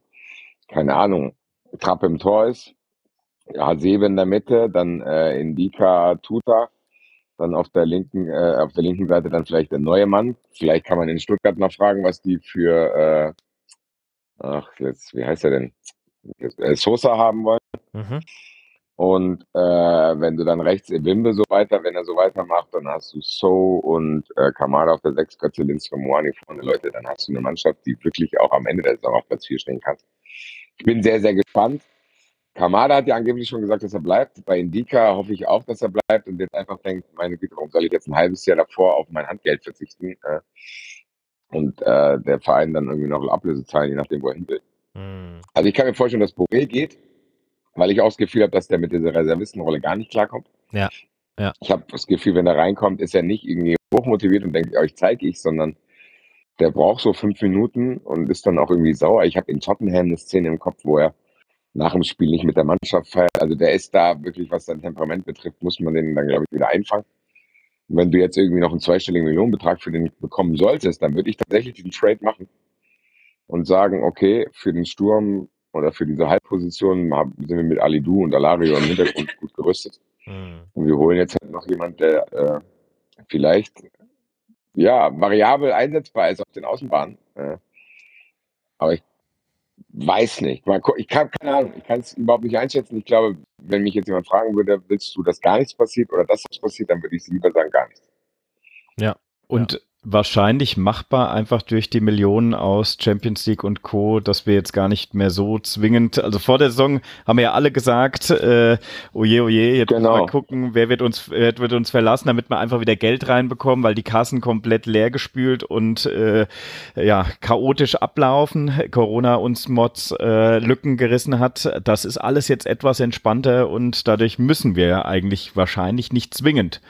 keine Ahnung, Trapp im Tor ist, ja, Sebe in der Mitte, dann äh, Indika Tuta, dann auf der linken, äh, auf der linken Seite dann vielleicht der neue Mann. Vielleicht kann man in Stuttgart mal fragen, was die für äh, ach, jetzt, wie heißt er denn? Äh, Sosa haben wollen. Mhm. Und äh, wenn du dann rechts Wimbe so weiter, wenn er so weitermacht, dann hast du So und äh, Kamada auf der 6, Götzelinski und Moani vorne, Leute, dann hast du eine Mannschaft, die wirklich auch am Ende der Saison auf Platz 4 stehen kann. Ich bin sehr, sehr gespannt. Kamada hat ja angeblich schon gesagt, dass er bleibt. Bei Indika hoffe ich auch, dass er bleibt und jetzt einfach denkt, meine Güte, warum soll ich jetzt ein halbes Jahr davor auf mein Handgeld verzichten? Und äh, der Verein dann irgendwie noch Ablöse zahlen, je nachdem, wo er hin will. Mhm. Also ich kann mir vorstellen, dass Boré geht, weil ich auch das Gefühl habe, dass der mit dieser Reservistenrolle gar nicht klarkommt. Ja. ja. Ich habe das Gefühl, wenn er reinkommt, ist er nicht irgendwie hochmotiviert und denkt, euch zeige ich, sondern der braucht so fünf Minuten und ist dann auch irgendwie sauer. Ich habe in Tottenham eine Szene im Kopf, wo er nach dem Spiel nicht mit der Mannschaft feiert. Also der ist da wirklich, was sein Temperament betrifft, muss man den dann, glaube ich, wieder einfangen. Und wenn du jetzt irgendwie noch einen zweistelligen Millionenbetrag für den bekommen solltest, dann würde ich tatsächlich diesen Trade machen und sagen, okay, für den Sturm oder für diese Halbposition sind wir mit Alidu und Alario im Hintergrund gut gerüstet. Mhm. Und wir holen jetzt halt noch jemand, der äh, vielleicht ja, variabel einsetzbar ist auf den Außenbahnen. Aber ich weiß nicht. Ich kann keine Ahnung, ich kann es überhaupt nicht einschätzen. Ich glaube, wenn mich jetzt jemand fragen würde, willst du, dass gar nichts passiert oder dass was passiert, dann würde ich lieber sagen, gar nichts. Ja. Und wahrscheinlich machbar, einfach durch die Millionen aus Champions League und Co., dass wir jetzt gar nicht mehr so zwingend, also vor der Saison haben wir ja alle gesagt, äh, oje, oje, jetzt genau. mal gucken, wer wird uns, wer wird uns verlassen, damit wir einfach wieder Geld reinbekommen, weil die Kassen komplett leer gespült und äh, ja, chaotisch ablaufen, Corona uns Mods äh, Lücken gerissen hat. Das ist alles jetzt etwas entspannter und dadurch müssen wir eigentlich wahrscheinlich nicht zwingend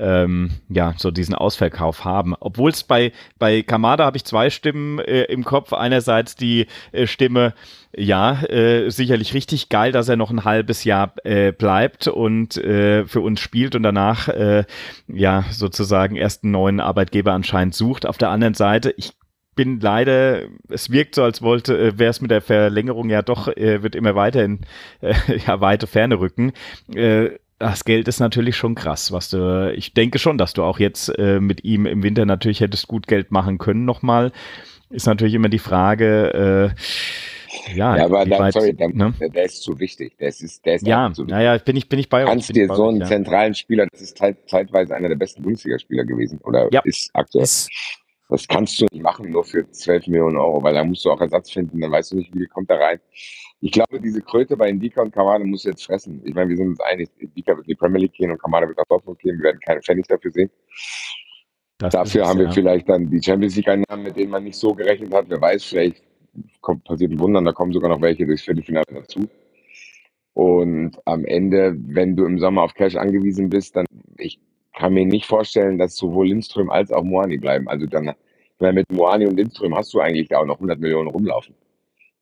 ähm, ja, so diesen Ausverkauf haben. Obwohl es bei, bei Kamada habe ich zwei Stimmen äh, im Kopf. Einerseits die äh, Stimme, ja, äh, sicherlich richtig geil, dass er noch ein halbes Jahr äh, bleibt und äh, für uns spielt und danach äh, ja sozusagen erst einen neuen Arbeitgeber anscheinend sucht. Auf der anderen Seite, ich bin leider, es wirkt so, als wollte, äh, wäre es mit der Verlängerung ja doch, äh, wird immer weiter in äh, ja, weite Ferne rücken. Äh, das Geld ist natürlich schon krass, was du, ich denke schon, dass du auch jetzt äh, mit ihm im Winter natürlich hättest gut Geld machen können nochmal. Ist natürlich immer die Frage, äh, ja, ja, aber dann, weit, sorry, dann, ne? der ist zu wichtig. Der ist, der ist ja, zu wichtig. Ja, bin ich, bin ich bei euch. Kannst dir so einen ja. zentralen Spieler, das ist zeitweise einer der besten Bundesligaspieler gewesen oder ja. ist aktuell. Ist, das kannst du nicht machen, nur für 12 Millionen Euro, weil da musst du auch Ersatz finden, dann weißt du nicht, wie kommt da rein. Ich glaube, diese Kröte bei Indika und Kamada muss jetzt fressen. Ich meine, wir sind uns einig, Indika wird in die Premier League gehen und Kamada wird nach Dortmund gehen. Wir werden keine Pfennig dafür sehen. Das Dafür haben wir ja. vielleicht dann die Champions League-Einnahmen, mit denen man nicht so gerechnet hat. Wer weiß, vielleicht kommt, passiert ein Wunder, da kommen sogar noch welche durchs Viertelfinale dazu. Und am Ende, wenn du im Sommer auf Cash angewiesen bist, dann, ich kann mir nicht vorstellen, dass sowohl Lindström als auch Moani bleiben. Also dann, weil mit Moani und Lindström hast du eigentlich da auch noch 100 Millionen rumlaufen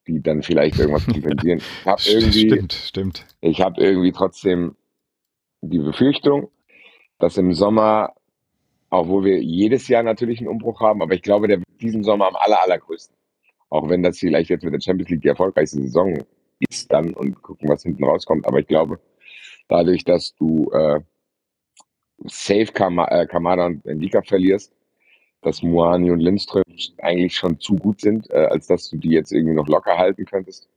die dann vielleicht irgendwas kompensieren. Ich habe irgendwie, stimmt, stimmt. Ich habe irgendwie trotzdem die Befürchtung, dass im Sommer, obwohl wir jedes Jahr natürlich einen Umbruch haben, aber ich glaube, der wird diesen Sommer am aller, allergrößten. Auch wenn das vielleicht jetzt mit der Champions League die erfolgreichste Saison ist dann und gucken, was hinten rauskommt. Aber ich glaube, dadurch, dass du äh, safe Kam äh, Kamada und Ndika verlierst, dass Moani und Lindström eigentlich schon zu gut sind, äh, als dass du die jetzt irgendwie noch locker halten könntest.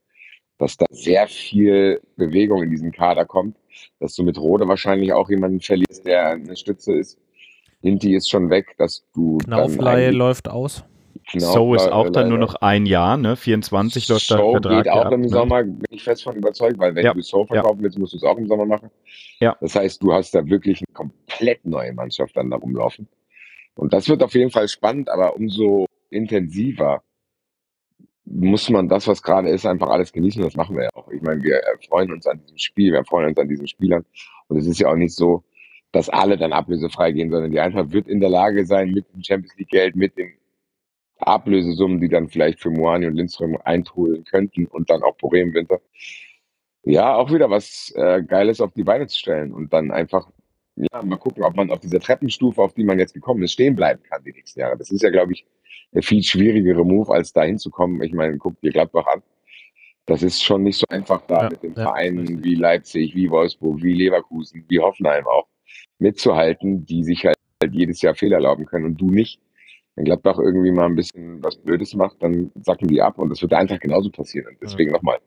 Dass da sehr viel Bewegung in diesen Kader kommt, dass du mit Rode wahrscheinlich auch jemanden verlierst, der eine Stütze ist. Hinti ist schon weg, dass du. Knaufleihe läuft aus. Knauf, so ist auch dann nur noch ein Jahr, ne? 24 läuft der Vertrag. geht auch ab, im ne? Sommer, bin ich fest von überzeugt, weil wenn ja. du So verkaufen ja. willst, musst du es auch im Sommer machen. Ja. Das heißt, du hast da wirklich eine komplett neue Mannschaft dann da rumlaufen. Und das wird auf jeden Fall spannend, aber umso intensiver muss man das, was gerade ist, einfach alles genießen. Das machen wir ja auch. Ich meine, wir freuen uns an diesem Spiel, wir freuen uns an diesen Spielern. Und es ist ja auch nicht so, dass alle dann ablösefrei gehen, sondern die Eintracht wird in der Lage sein, mit dem Champions League Geld, mit den Ablösesummen, die dann vielleicht für Moani und Lindström einholen könnten und dann auch Boré im Winter, ja, auch wieder was äh, Geiles auf die Beine zu stellen und dann einfach ja, mal gucken, ob man auf dieser Treppenstufe, auf die man jetzt gekommen ist, stehen bleiben kann die nächsten Jahre. Das ist ja, glaube ich, der viel schwierigere Move, als da hinzukommen. Ich meine, guck dir Gladbach an. Das ist schon nicht so einfach da ja, mit den ja, Vereinen wie Leipzig, wie Wolfsburg, wie Leverkusen, wie Hoffenheim auch mitzuhalten, die sich halt jedes Jahr Fehler erlauben können und du nicht. Wenn Gladbach irgendwie mal ein bisschen was Blödes macht, dann sacken die ab und das wird der Eintracht genauso passieren. Und deswegen ja. nochmal.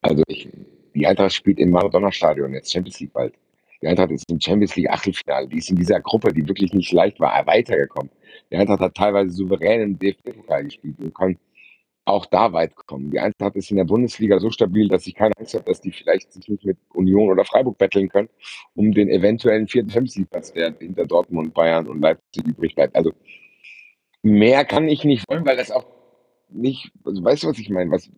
Also ich, die Eintracht spielt im Maradona-Stadion jetzt Champions League bald. Die Eintracht ist im Champions League Achtelfinale. Die ist in dieser Gruppe, die wirklich nicht leicht war, weitergekommen. Die Eintracht hat teilweise souverän im DFB-Pokal gespielt und kann auch da weit kommen. Die Eintracht ist in der Bundesliga so stabil, dass ich keine Angst habe, dass die vielleicht sich nicht mit Union oder Freiburg betteln können, um den eventuellen vierten Champions League-Platz, der hinter Dortmund, Bayern und Leipzig übrig bleibt. Also mehr kann ich nicht wollen, weil das auch nicht, also weißt du, was ich meine? Was,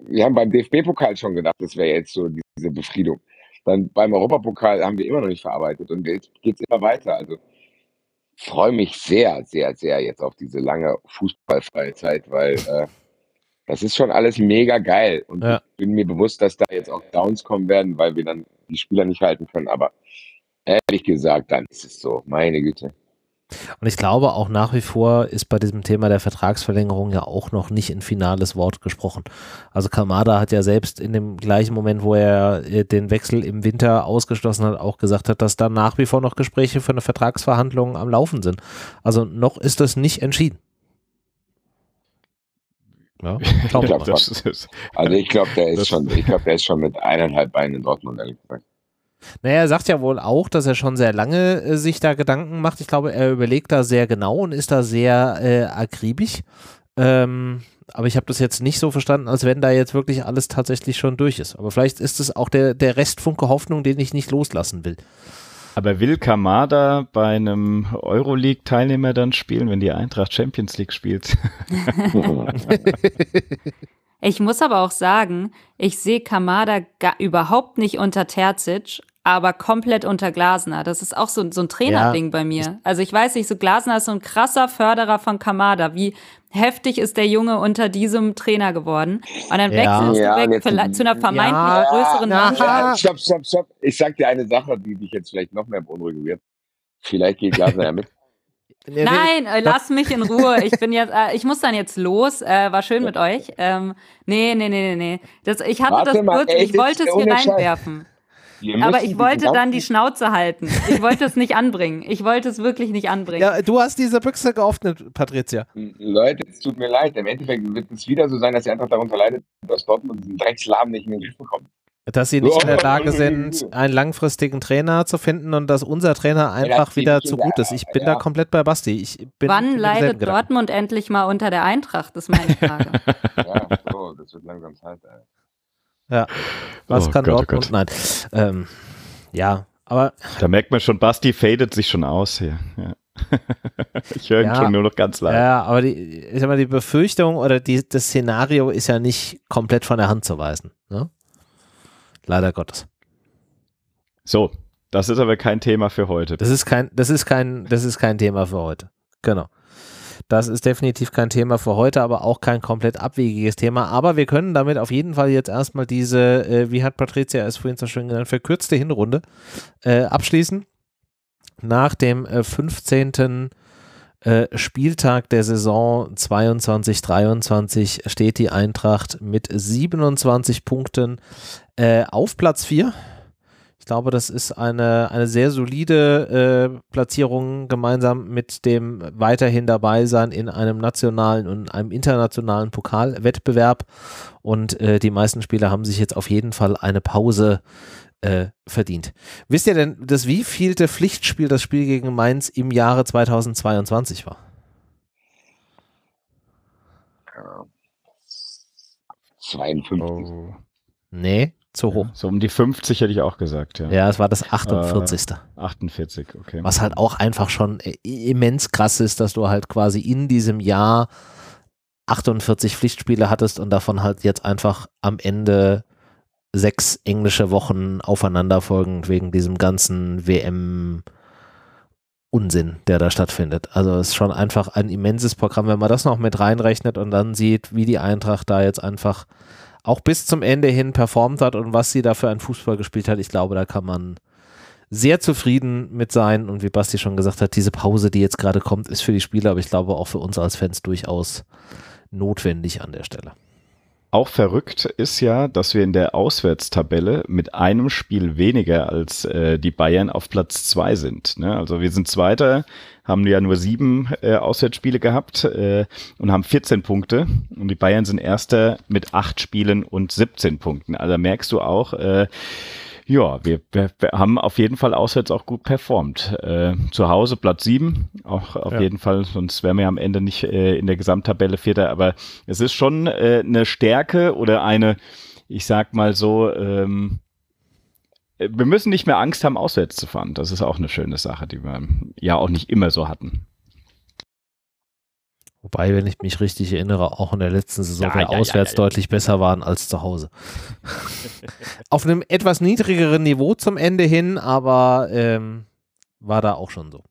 wir haben beim DFB-Pokal schon gedacht, das wäre jetzt so diese Befriedung. Dann beim Europapokal haben wir immer noch nicht verarbeitet und jetzt geht es immer weiter. Also freue mich sehr, sehr, sehr jetzt auf diese lange fußballfreie Zeit, weil äh, das ist schon alles mega geil. Und ja. ich bin mir bewusst, dass da jetzt auch Downs kommen werden, weil wir dann die Spieler nicht halten können. Aber ehrlich gesagt, dann ist es so. Meine Güte. Und ich glaube auch nach wie vor ist bei diesem Thema der Vertragsverlängerung ja auch noch nicht ein finales Wort gesprochen. Also Kamada hat ja selbst in dem gleichen Moment, wo er äh, den Wechsel im Winter ausgeschlossen hat, auch gesagt hat, dass da nach wie vor noch Gespräche für eine Vertragsverhandlung am Laufen sind. Also noch ist das nicht entschieden. Ja, ich glaub, also ich glaube, der ist schon, ich glaube, der ist schon mit eineinhalb Beinen in Dortmund, ehrlich gesagt. Naja, er sagt ja wohl auch, dass er schon sehr lange äh, sich da Gedanken macht. Ich glaube, er überlegt da sehr genau und ist da sehr äh, akribisch. Ähm, aber ich habe das jetzt nicht so verstanden, als wenn da jetzt wirklich alles tatsächlich schon durch ist. Aber vielleicht ist es auch der, der Restfunke Hoffnung, den ich nicht loslassen will. Aber will Kamada bei einem Euroleague-Teilnehmer dann spielen, wenn die Eintracht Champions League spielt? ich muss aber auch sagen, ich sehe Kamada überhaupt nicht unter Terzic, aber komplett unter Glasner. Das ist auch so, so ein Trainerding ja. bei mir. Also ich weiß nicht, so Glasner ist so ein krasser Förderer von Kamada. Wie heftig ist der Junge unter diesem Trainer geworden? Und dann ja. wechselst ja, du weg jetzt, zu einer vermeintlich ja, größeren Mannschaft. Stopp, stopp, stopp. Ich sag dir eine Sache, die dich jetzt vielleicht noch mehr beunruhigen wird. Vielleicht geht Glasner ja mit. Nein, äh, lass mich in Ruhe. Ich bin jetzt, äh, ich muss dann jetzt los. Äh, war schön mit euch. Ähm, nee, nee, nee, nee, nee. Das, ich hatte Warte das mal, kurz, ey, ich wollte es hier reinwerfen. Aber ich wollte dann die Schnauze halten. Ich wollte es nicht anbringen. Ich wollte es wirklich nicht anbringen. Ja, du hast diese Büchse geöffnet, Patricia. Leute, es tut mir leid. Im Endeffekt wird es wieder so sein, dass ihr einfach darunter leidet, dass Dortmund diesen Drecksladen nicht in den Griff bekommt. Dass sie nicht in der Lage sind, einen langfristigen Trainer zu finden und dass unser Trainer einfach wieder zu gut ist. Ich bin ja. da komplett bei Basti. Ich bin Wann leidet Dortmund endlich mal unter der Eintracht, ist meine Frage. ja, so, das wird langsam Zeit, ey. Ja, was oh kann Gott, oh Dortmund? Oh Nein. Ähm, ja, aber. Da merkt man schon, Basti fadet sich schon aus hier. Ja. ich höre ihn ja, schon nur noch ganz leid. Ja, aber die, ich sag mal, die Befürchtung oder die, das Szenario ist ja nicht komplett von der Hand zu weisen. Ne? Leider Gottes. So, das ist aber kein Thema für heute. Das ist kein, das ist kein, das ist kein Thema für heute. Genau. Das ist definitiv kein Thema für heute, aber auch kein komplett abwegiges Thema. Aber wir können damit auf jeden Fall jetzt erstmal diese, äh, wie hat Patricia es vorhin so schön genannt, verkürzte Hinrunde äh, abschließen. Nach dem äh, 15. Äh, Spieltag der Saison 22-23 steht die Eintracht mit 27 Punkten äh, auf Platz 4 glaube, das ist eine, eine sehr solide äh, Platzierung gemeinsam mit dem weiterhin dabei sein in einem nationalen und einem internationalen Pokalwettbewerb. Und äh, die meisten Spieler haben sich jetzt auf jeden Fall eine Pause äh, verdient. Wisst ihr denn, das wievielte Pflichtspiel das Spiel gegen Mainz im Jahre 2022 war? Ja. 52. Oh. Nee, zu hoch. So um die 50 hätte ich auch gesagt, ja. Ja, es war das 48. Äh, 48, okay. Was halt auch einfach schon immens krass ist, dass du halt quasi in diesem Jahr 48 Pflichtspiele hattest und davon halt jetzt einfach am Ende sechs englische Wochen aufeinanderfolgend wegen diesem ganzen WM Unsinn, der da stattfindet. Also es ist schon einfach ein immenses Programm, wenn man das noch mit reinrechnet und dann sieht, wie die Eintracht da jetzt einfach auch bis zum Ende hin performt hat und was sie da für einen Fußball gespielt hat. Ich glaube, da kann man sehr zufrieden mit sein. Und wie Basti schon gesagt hat, diese Pause, die jetzt gerade kommt, ist für die Spieler, aber ich glaube auch für uns als Fans durchaus notwendig an der Stelle. Auch verrückt ist ja, dass wir in der Auswärtstabelle mit einem Spiel weniger als äh, die Bayern auf Platz zwei sind. Ne? Also wir sind Zweiter, haben ja nur sieben äh, Auswärtsspiele gehabt äh, und haben 14 Punkte. Und die Bayern sind Erster mit acht Spielen und 17 Punkten. Also merkst du auch, äh, ja, wir, wir, haben auf jeden Fall auswärts auch gut performt. Äh, zu Hause Platz 7, auch auf ja. jeden Fall, sonst wären wir am Ende nicht äh, in der Gesamttabelle Vierter, aber es ist schon äh, eine Stärke oder eine, ich sag mal so, ähm, wir müssen nicht mehr Angst haben, auswärts zu fahren. Das ist auch eine schöne Sache, die wir ja auch nicht immer so hatten. Wobei, wenn ich mich richtig erinnere, auch in der letzten Saison ja, wir ja, auswärts ja, deutlich besser waren als zu Hause. Auf einem etwas niedrigeren Niveau zum Ende hin, aber ähm, war da auch schon so.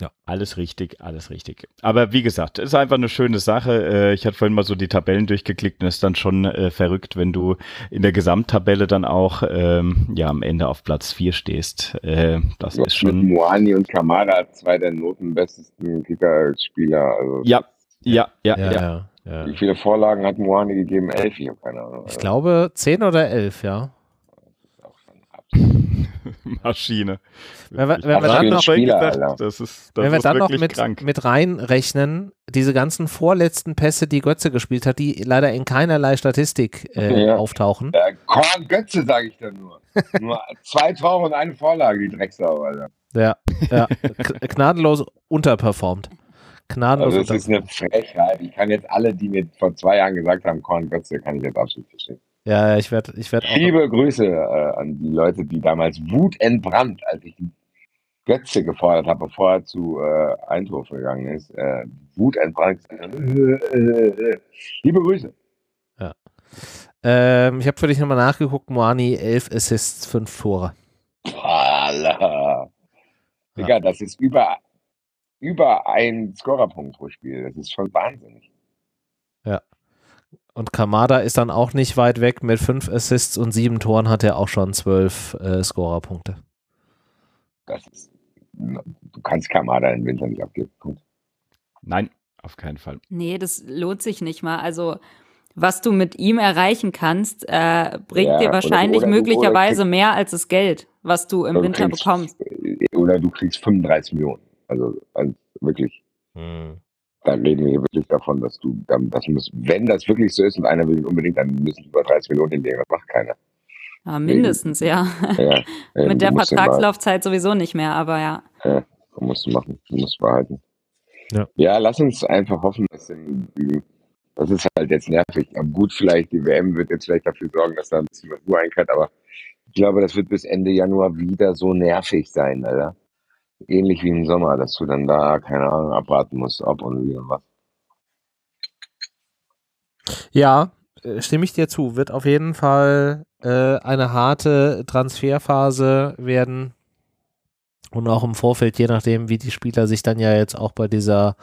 Ja. Alles richtig, alles richtig. Aber wie gesagt, ist einfach eine schöne Sache. Äh, ich hatte vorhin mal so die Tabellen durchgeklickt und es ist dann schon äh, verrückt, wenn du in der Gesamttabelle dann auch ähm, ja am Ende auf Platz 4 stehst. Äh, das ist schon. Moani und Kamada, zwei der notenbesten Kicker-Spieler. Also ja, ja, ja, ja, ja. ja. Wie viele Vorlagen hat Moani gegeben? Elf, ich habe keine Ahnung. Ich glaube zehn oder elf, ja. Das ist auch schon Maschine. Wenn wir, wenn wir dann noch, Spieler, gesagt, das ist, das wenn wir ist dann noch mit, krank. mit reinrechnen, diese ganzen vorletzten Pässe, die Götze gespielt hat, die leider in keinerlei Statistik äh, Ja. auftauchen. Ja, Korn Götze, sage ich dann nur. nur zwei Tore und eine Vorlage, die Drecksau, Alter. Ja, ja. Gnadenlos unterperformt. Gnadenlos Also ist unterperformt. eine Frechheit. Ich kann jetzt alle, die mir vor zwei Jahren gesagt haben, Korn Götze, kann ich jetzt absolut verstehen. Ja, ja, ich werde ich werd auch. Liebe Grüße äh, an die Leute, die damals wutentbrannt, als ich Götze gefordert habe, bevor er zu äh, Eindhoven gegangen ist, äh, wutentbrannt. Liebe Grüße. Ähm, ich habe für dich nochmal nachgeguckt. Moani, 11 Assists, 5 Tore. Alter. Digga, das ist über, über ein Scorerpunkt pro Spiel. Das ist schon wahnsinnig. Und Kamada ist dann auch nicht weit weg. Mit 5 Assists und 7 Toren hat er auch schon 12 äh, Scorerpunkte. Das ist, du kannst Kamada im Winter nicht abgeben. Punkt. Nein, auf keinen Fall. Nee, das lohnt sich nicht mal. Also, was du mit ihm erreichen kannst, äh, bringt Ja, dir oder- wahrscheinlich oder du- möglicherweise oder mehr als das Geld, was du im Oder du Winter kriegst- bekommst. Oder du kriegst 35 Millionen. Also, also wirklich, Hm. Da reden wir hier wirklich davon, dass du, dann- das muss, wenn das wirklich so ist und einer will unbedingt, dann müssen die über 30 Millionen hinlegen. Das macht keiner. Ja, mindestens, ja. Ja, ähm, Mit der Vertragslaufzeit sowieso nicht mehr, aber ja. behalten. Du musst du machen. Du musst behalten. Ja. ja, lass uns einfach hoffen, dass in, das ist halt jetzt nervig. Aber gut, vielleicht die WM wird jetzt vielleicht dafür sorgen, dass da ein bisschen Ruhe einkehrt, aber ich glaube, das wird bis Ende Januar wieder so nervig sein, Alter. Ähnlich wie im Sommer, dass du dann da, keine Ahnung, abwarten musst, ob und wie und was. Ja, äh, stimme ich dir zu. Wird auf jeden Fall äh, eine harte Transferphase werden. Und auch im Vorfeld, je nachdem, wie die Spieler sich dann ja jetzt auch bei dieser,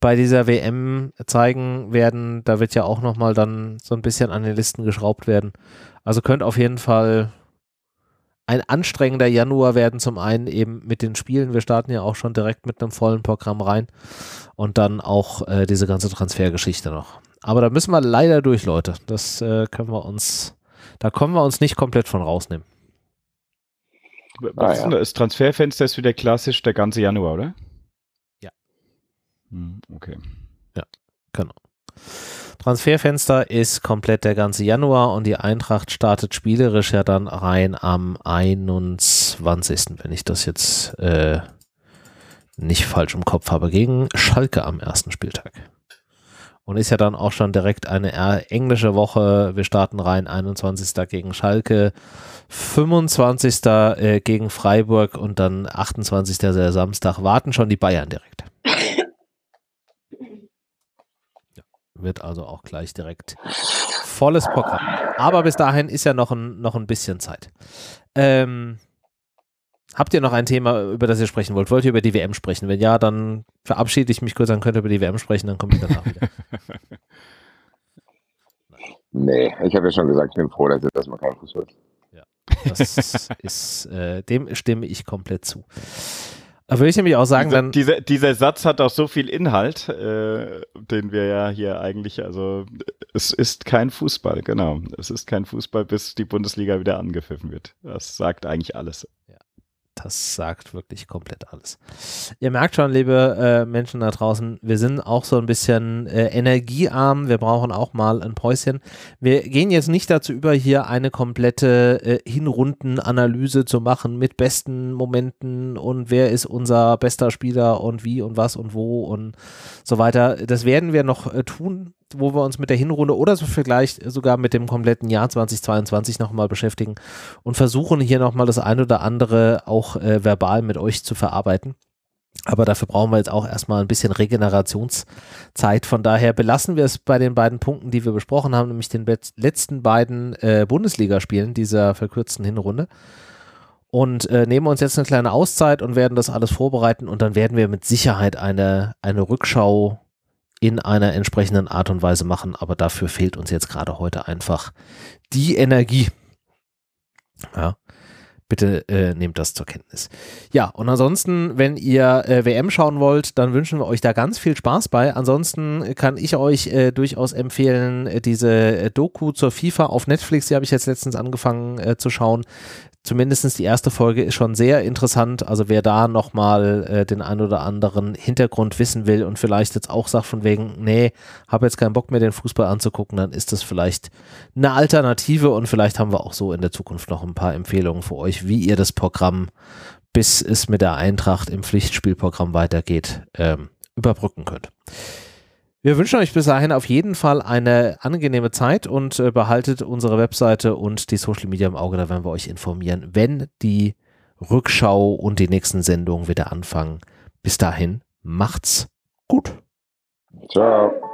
bei dieser WM zeigen werden, da wird ja auch nochmal dann so ein bisschen an den Listen geschraubt werden. Also könnte auf jeden Fall ein anstrengender Januar werden, zum einen eben mit den Spielen. Wir starten ja auch schon direkt mit einem vollen Programm rein. Und dann auch äh, diese ganze Transfergeschichte noch. Aber da müssen wir leider durch, Leute. Das äh, können wir uns, da können wir uns nicht komplett von rausnehmen. Was Ah, ist ja. das Transferfenster ist wieder klassisch der ganze Januar, oder? Ja. Hm, okay. Genau. Transferfenster ist komplett der ganze Januar und die Eintracht startet spielerisch ja dann rein am 21. Wenn ich das jetzt äh, nicht falsch im Kopf habe, gegen Schalke am ersten Spieltag. Und ist ja dann auch schon direkt eine englische Woche. Wir starten rein 21. gegen Schalke, 25. äh, gegen Freiburg und dann 28. der Samstag warten schon die Bayern direkt. Wird also auch gleich direkt volles Programm. Aber bis dahin ist ja noch ein, noch ein bisschen Zeit. Ähm, habt ihr noch ein Thema, über das ihr sprechen wollt? Wollt ihr über die WM sprechen? Wenn ja, dann verabschiede ich mich kurz, dann könnt ihr über die WM sprechen, dann komme ich danach wieder. Nee, ich habe ja schon gesagt, ich bin froh, dass jetzt erstmal kein Fußball ist. Das ist, äh, dem stimme ich komplett zu. Da würde ich nämlich auch sagen, dieser, dann, dieser, dieser Satz hat auch so viel Inhalt, äh, den wir ja hier eigentlich, also es ist kein Fußball, genau. Es ist kein Fußball, bis die Bundesliga wieder angepfiffen wird. Das sagt eigentlich alles. Das sagt wirklich komplett alles. Ihr merkt schon, liebe äh, Menschen da draußen, wir sind auch so ein bisschen äh, energiearm. Wir brauchen auch mal ein Päuschen. Wir gehen jetzt nicht dazu über, hier eine komplette äh, Hinrundenanalyse zu machen mit besten Momenten und wer ist unser bester Spieler und wie und was und wo und so weiter. Das werden wir noch äh, tun, wo wir uns mit der Hinrunde oder so vielleicht sogar mit dem kompletten Jahr 2022 nochmal beschäftigen und versuchen hier nochmal das ein oder andere auch äh, verbal mit euch zu verarbeiten. Aber dafür brauchen wir jetzt auch erstmal ein bisschen Regenerationszeit. Von daher belassen wir es bei den beiden Punkten, die wir besprochen haben, nämlich den letzten beiden äh, Bundesligaspielen dieser verkürzten Hinrunde. Und äh, nehmen uns jetzt eine kleine Auszeit und werden das alles vorbereiten und dann werden wir mit Sicherheit eine, eine Rückschau in einer entsprechenden Art und Weise machen. Aber dafür fehlt uns jetzt gerade heute einfach die Energie. Ja. Bitte äh, nehmt das zur Kenntnis. Ja, und ansonsten, wenn ihr äh, WM schauen wollt, dann wünschen wir euch da ganz viel Spaß bei. Ansonsten kann ich euch äh, durchaus empfehlen, äh, diese äh, Doku zur FIFA auf Netflix, die habe ich jetzt letztens angefangen äh, zu schauen. Zumindest die erste Folge ist schon sehr interessant. Also wer da nochmal äh, den ein oder anderen Hintergrund wissen will und vielleicht jetzt auch sagt von wegen, nee, habe jetzt keinen Bock mehr den Fußball anzugucken, dann ist das vielleicht eine Alternative und vielleicht haben wir auch so in der Zukunft noch ein paar Empfehlungen für euch, wie ihr das Programm, bis es mit der Eintracht im Pflichtspielprogramm weitergeht, ähm, überbrücken könnt. Wir wünschen euch bis dahin auf jeden Fall eine angenehme Zeit und äh, behaltet unsere Webseite und die Social Media im Auge, da werden wir euch informieren, wenn die Rückschau und die nächsten Sendungen wieder anfangen. Bis dahin, macht's gut. Ciao.